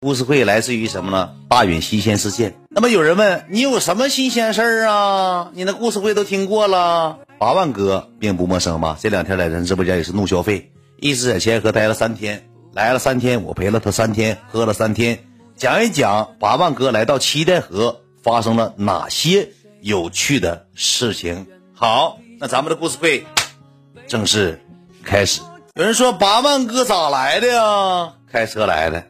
故事会来自于什么呢？大允新鲜事件。那么有人问你有什么新鲜事儿啊？你那故事会都听过了。八万哥并不陌生吧？这两天来咱直播间也是怒消费，一直在千河待了三天，来了三天，我陪了他三天，喝了三天，讲一讲八万哥来到七代河发生了哪些有趣的事情。好，那咱们的故事会正式开始。有人说八万哥咋来的呀？开车来的。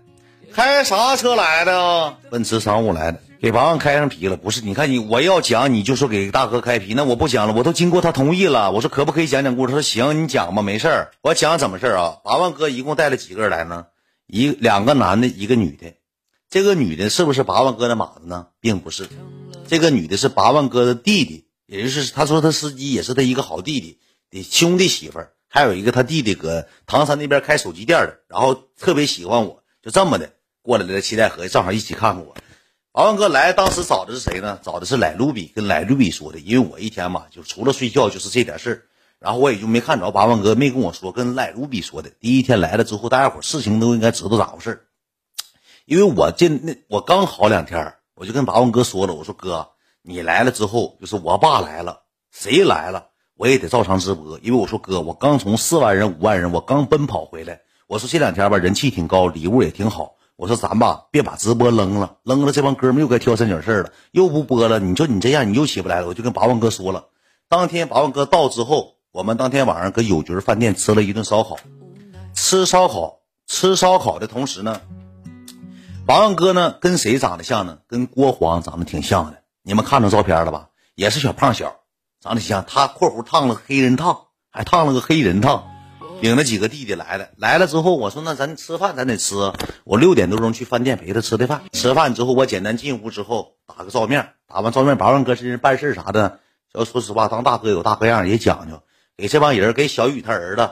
开啥车来的？奔驰商务来的，给八万开上皮了。不是，你看你，我要讲你就说给大哥开皮，那我不讲了，我都经过他同意了。我说可不可以讲讲故事？他说行，你讲吧，没事儿。我讲怎么事儿啊？八万哥一共带了几个人来呢？一两个男的，一个女的。这个女的是不是八万哥的马子呢？并不是，这个女的是八万哥的弟弟，也就是他说他司机也是他一个好弟弟的兄弟媳妇儿，还有一个他弟弟搁唐山那边开手机店的，然后特别喜欢我，就这么的。过来了，七代河正好一起看看我。八万哥来，当时找的是谁呢？找的是莱卢比，跟莱卢比说的。因为我一天嘛，就除了睡觉就是这点事儿，然后我也就没看着八万哥，没跟我说，跟莱卢比说的。第一天来了之后，大家伙事情都应该知道咋回事因为我这那我刚好两天，我就跟八万哥说了，我说哥，你来了之后，就是我爸来了，谁来了，我也得照常直播。因为我说哥，我刚从四万人、五万人，我刚奔跑回来。我说这两天吧，人气挺高，礼物也挺好。我说咱吧，别把直播扔了，扔了这帮哥们又该挑三拣四了，又不播了。你说你这样，你又起不来了。我就跟八万哥说了，当天八万哥到之后，我们当天晚上搁友局饭店吃了一顿烧烤。吃烧烤，吃烧烤的同时呢，八万哥呢跟谁长得像呢？跟郭黄长得挺像的。你们看着照片了吧？也是小胖小，长得像。他（括弧）烫了黑人烫，还烫了个黑人烫。领着几个弟弟来了，来了之后，我说那咱吃饭，咱得吃。我六点多钟去饭店陪他吃的饭。吃饭之后，我简单进屋之后打个照面，打完照面，八万哥这人办事啥的，要说实话，当大哥有大哥样，也讲究。给这帮人，给小雨他儿子。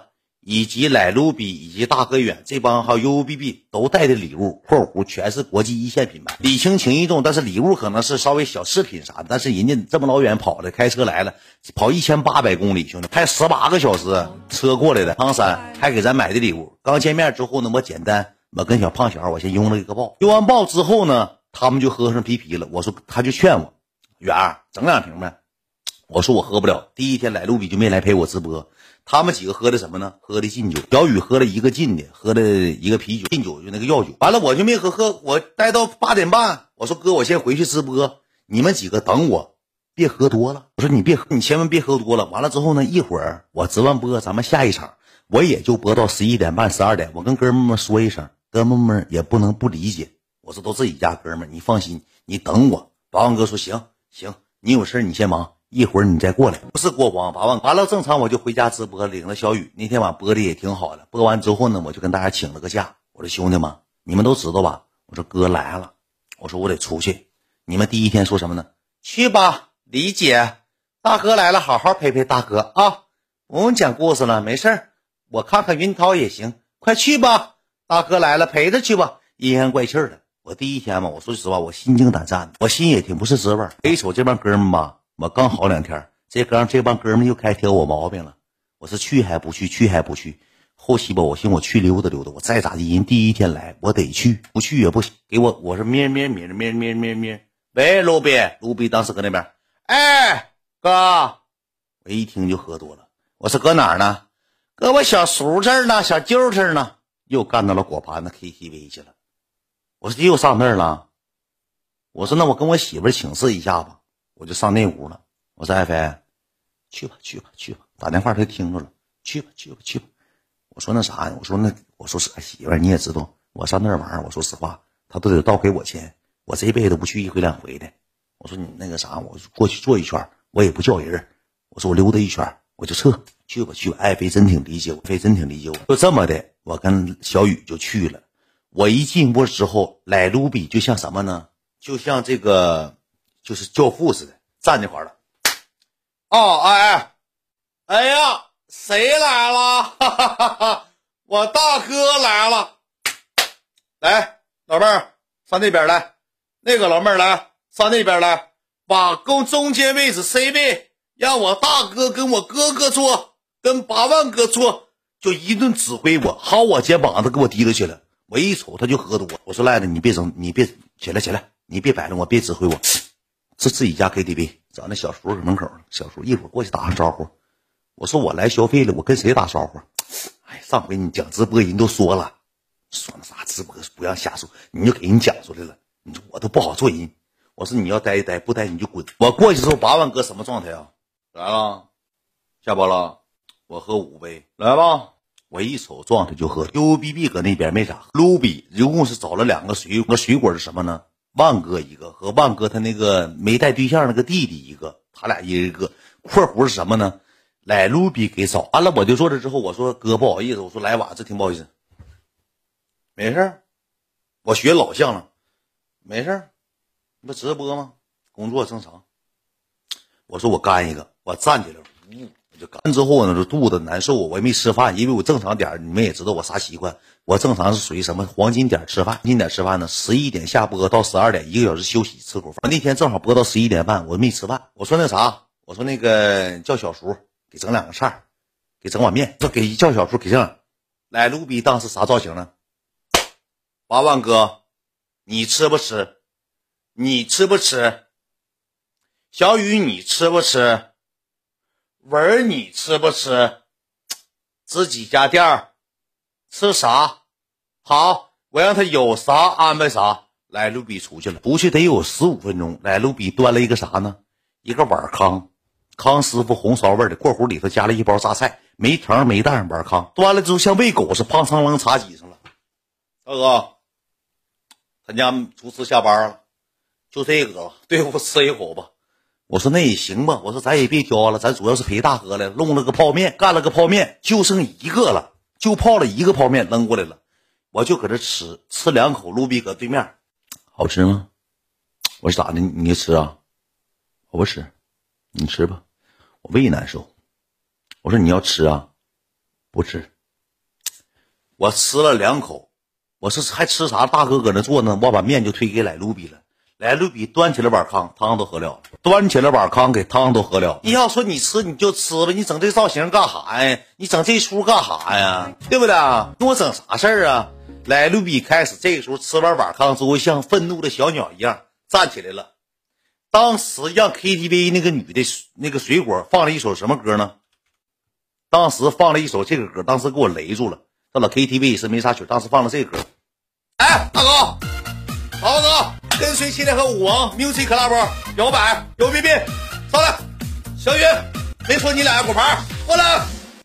以及莱卢比以及大哥远这帮还有 U B B 都带的礼物，括弧全是国际一线品牌，礼轻情意重。但是礼物可能是稍微小饰品啥的。但是人家这么老远跑的，开车来了，跑一千八百公里，兄弟，开十八个小时车过来的，唐山还给咱买的礼物。刚见面之后呢，我简单，我跟小胖小我先拥了一个抱。拥完抱之后呢，他们就喝上皮皮了。我说他就劝我，远儿整两瓶呗。我说我喝不了。第一天莱卢比就没来陪我直播。他们几个喝的什么呢？喝的劲酒。小雨喝了一个劲的，喝了一个啤酒，劲酒就那个药酒。完了，我就没喝，喝我待到八点半。我说哥，我先回去直播，你们几个等我，别喝多了。我说你别，你千万别喝多了。完了之后呢，一会儿我直完播，咱们下一场，我也就播到十一点半、十二点。我跟哥们们说一声，哥们们也不能不理解。我说都自己家哥们，你放心，你等我。八万哥说行行，你有事你先忙。一会儿你再过来，不是过光八万，完了正常我就回家直播，领了小雨。那天晚播的也挺好的，播完之后呢，我就跟大家请了个假。我说兄弟们，你们都知道吧？我说哥来了，我说我得出去。你们第一天说什么呢？去吧，理解。大哥来了，好好陪陪大哥啊！不用讲故事了，没事儿，我看看云涛也行。快去吧，大哥来了，陪着去吧。阴阳怪气的，我第一天嘛，我说实话，我心惊胆战的，我心也挺不是滋味。一瞅这帮哥们吧。我刚好两天，这刚这帮哥们又开挑我毛病了。我是去还不去？去还不去？后期吧，我寻我去溜达溜达。我再咋地，人第一天来，我得去，不去也不行。给我，我是咩咩咩咩咩咩咩。喂，卢比，卢比当时搁那边。哎，哥，我一听就喝多了。我是搁哪儿呢？搁我小叔这儿呢，小舅这儿呢。又干到了果盘子 KTV 去了。我说又上那儿了。我说那我跟我媳妇请示一下吧。我就上那屋了。我说：“爱妃，去吧，去吧，去吧。”打电话他听着了，去吧，去吧，去吧。我说：“那啥呀？”我说：“那我说是媳妇儿，你也知道，我上那玩儿，我说实话，他都得倒给我钱。我这辈子不去一回两回的。我说你那个啥，我过去坐一圈，我也不叫人。我说我溜达一圈，我就撤。去吧，去吧。爱妃真挺理解我，妃真挺理解我。就这么的，我跟小雨就去了。我一进屋之后，莱卢比就像什么呢？就像这个。”就是教父似的站那块了，哦，哎，哎呀，谁来了？哈哈哈哈我大哥来了，来，老妹儿上那边来，那个老妹儿来上那边来，把中中间位置 C 位，让我大哥跟我哥哥坐，跟八万哥坐，就一顿指挥我，薅我肩膀子给我提溜去了。我一瞅他就喝多，我说赖子你别整，你别起来起来，你别摆弄我，别指挥我。是自己家 KTV，找那小叔搁门口呢。小叔一会儿过去打声招呼。我说我来消费了，我跟谁打招呼？哎，上回你讲直播人都说了，说那啥直播不让瞎说，你就给人讲出来了。你说我都不好做人。我说你要待一待，不待你就滚。我过去之后，八万哥什么状态啊？来了，下播了，我喝五杯，来吧。我一瞅状态就喝。U B B 搁那边没咋喝。卢比一共是找了两个水果，水果是什么呢？万哥一个和万哥他那个没带对象那个弟弟一个，他俩一人一个。括弧是什么呢？来卢比给找完了，我就坐这之后，我说哥不好意思，我说来晚，这挺不好意思。没事我学老像了，没事不直播吗？工作正常。我说我干一个，我站起来，呜，就干。之后呢，就肚子难受，我也没吃饭，因为我正常点你们也知道我啥习惯，我正常是属于什么黄金点吃饭。黄金点吃饭呢，十一点下播到十二点，一个小时休息吃口饭。那天正好播到十一点半，我没吃饭。我说那啥，我说那个叫小叔给整两个菜，给整碗面。说给叫小叔给整，来卢比当时啥造型呢？八万哥，你吃不吃？你吃不吃？小雨，你吃不吃？文儿，你吃不吃？自己家店儿吃啥？好，我让他有啥安排啥。来，卢比出去了，出去得有十五分钟。来，卢比端了一个啥呢？一个碗康，康师傅红烧味的，过壶里头加了一包榨菜，没糖没蛋碗康，端了之后像喂狗似的，胖苍啷茶几上了。大哥，他家厨师下班了。就这个了，对付吃一口吧。我说那也行吧。我说咱也别挑了，咱主要是陪大哥来，弄了个泡面，干了个泡面，就剩一个了，就泡了一个泡面扔过来了。我就搁这吃，吃两口。卢比搁对面，好吃吗？我说咋的？你吃啊？我不吃，你吃吧。我胃难受。我说你要吃啊？不吃。我吃了两口，我说还吃啥？大哥搁那坐呢，我把面就推给来卢比了。来，卢比端起了碗汤，汤都喝了。端起了碗汤，给汤都喝了。你要说你吃你就吃呗，你整这造型干啥呀？你整这出干啥呀？对不对？跟我整啥事儿啊？来，卢比开始这个时候吃完碗汤之后，像愤怒的小鸟一样站起来了。当时让 KTV 那个女的那个水果放了一首什么歌呢？当时放了一首这个歌，当时给我雷住了。到了 KTV 也是没啥曲，当时放了这歌。哎，大哥，大哥。跟随七天和舞王 music club 摇摆有 B B 上来，小雨没说你俩果盘过来。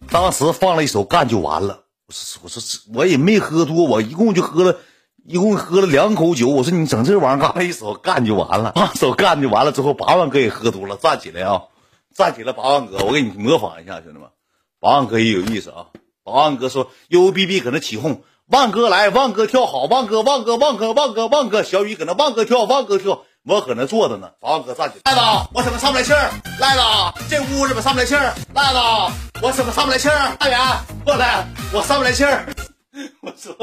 当时放了一首干就完了。我说我说我也没喝多，我一共就喝了一共喝了两口酒。我说你整这玩意儿干啥？一首干就完了，放首干就完了之后，八万哥也喝多了，站起来啊，站起来，八万哥，我给你模仿一下，兄弟们，八万哥也有意思啊。八万哥说 U B B 搁那起哄。万哥来，万哥跳好，万哥，万哥，万哥，万哥，万哥，小雨搁那，万哥跳，万哥跳，我搁那坐着呢。万哥站起来，赖子，我怎么上不来气儿？赖子，这屋怎么上不来气儿？赖子，我怎么上不来气儿？大远过来，我上不来气儿。我说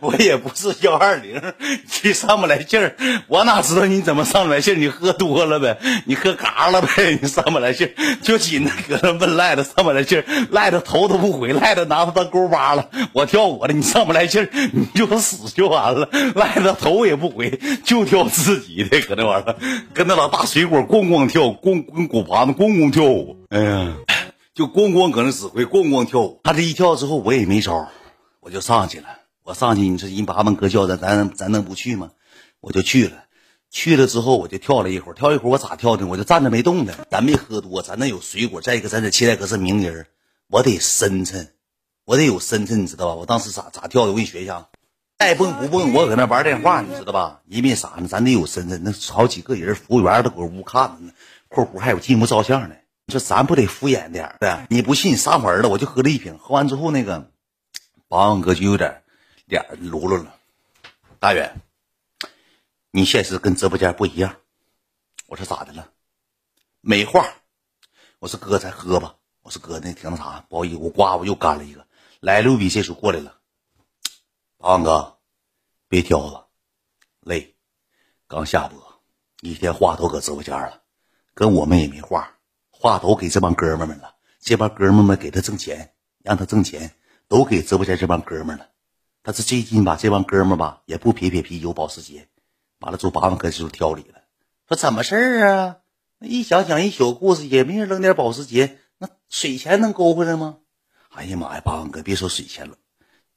我也不是幺二零，你上不来气儿，我哪知道你怎么上不来气儿？你喝多了呗，你喝嘎了呗，你上不来气儿，就紧着搁那问赖子上不来气儿，赖子头都不回，赖子拿他当勾巴了。我跳我的，你上不来气儿，你就死就完了。赖子头也不回，就跳自己的，搁那玩意儿跟那老大水果咣咣跳，咣跟果盘子咣咣跳舞。哎呀，就咣咣搁那指挥，咣咣跳舞。他这一跳之后，我也没招。我就上去了，我上去，你说人八万哥叫咱，咱咱能不去吗？我就去了，去了之后我就跳了一会儿，跳一会儿我咋跳的？我就站着没动的。咱没喝多，咱那有水果，再一个咱这七代哥是名人，我得深沉，我得有深沉，你知道吧？我当时咋咋跳的？我给你学一下，爱蹦不蹦，我搁那玩电话，你知道吧？因为啥呢？咱得有深沉，那好几个人，服务员都搁屋看着呢，括弧还有进屋照相的，你说咱不得敷衍点对？你不信？你撒谎了，我就喝了一瓶，喝完之后那个。八万哥就有点脸噜噜了，大远，你现实跟直播间不一样。我说咋的了？没话。我说哥，咱喝吧。我说哥，那挺那啥，不好意思，我刮我又干了一个。来，六比这时候过来了。八万哥，别挑了，累，刚下播，一天话都搁直播间了，跟我们也没话，话都给这帮哥们们了。这帮哥们们给他挣钱，让他挣钱。都给直播间这帮哥们了，但是最近吧，这帮哥们吧也不撇撇啤酒、保时捷，完了之后八万哥就挑理了，说怎么事儿啊？那一讲讲一宿故事，也没人扔点保时捷，那水钱能勾回来吗？哎呀妈呀，八万哥别说水钱了，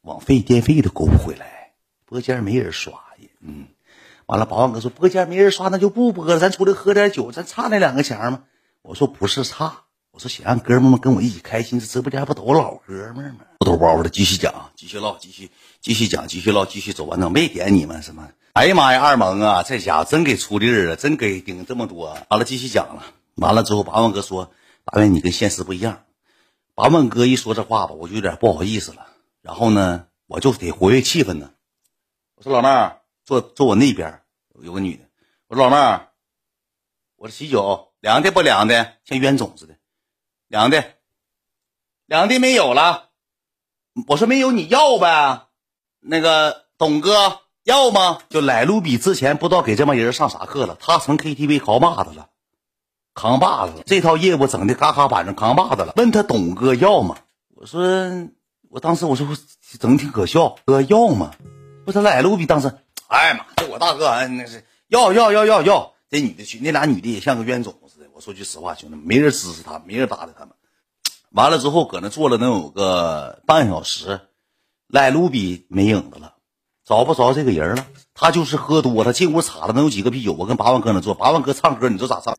网费、电费都勾不回来，播间没人刷呀。嗯，完了，八万哥说播间没人刷，那就不播了，咱出来喝点酒，咱差那两个钱吗？我说不是差。我说想让哥们们跟我一起开心，这直播间不都老哥们吗？不抖包的，继续讲，继续唠，继续继续讲，继续唠，继续走完整。没点你们什么？哎呀妈呀，二萌啊，这家伙真给出力了，真给顶这么多。完了，继续讲了。完了之后，八万哥说：“八万，你跟现实不一样。”八万哥一说这话吧，我就有点不好意思了。然后呢，我就得活跃气氛呢。我说老妹儿，坐坐我那边有个女的。我说老妹儿，我这喜酒凉的不凉的，像冤种似的。两的，两的没有了。我说没有，你要呗。那个董哥要吗？就来路比之前不知道给这帮人上啥课了。他成 KTV 扛把子了，扛把子这套业务整的嘎嘎板上扛把子了。问他董哥要吗？我说我当时我说整的挺可笑。哥要吗？不是来路比当时，哎呀妈，这我大哥那是要要要要要。这女的去，那俩女的也像个冤种。我说句实话，兄弟们，没人支持他，没人搭理他们。完了之后，搁那坐了能有个半小时，赖卢比没影子了，找不着这个人了。他就是喝多他，进屋查了能有几个啤酒。我跟八万哥那坐，八万哥唱歌，你说咋唱？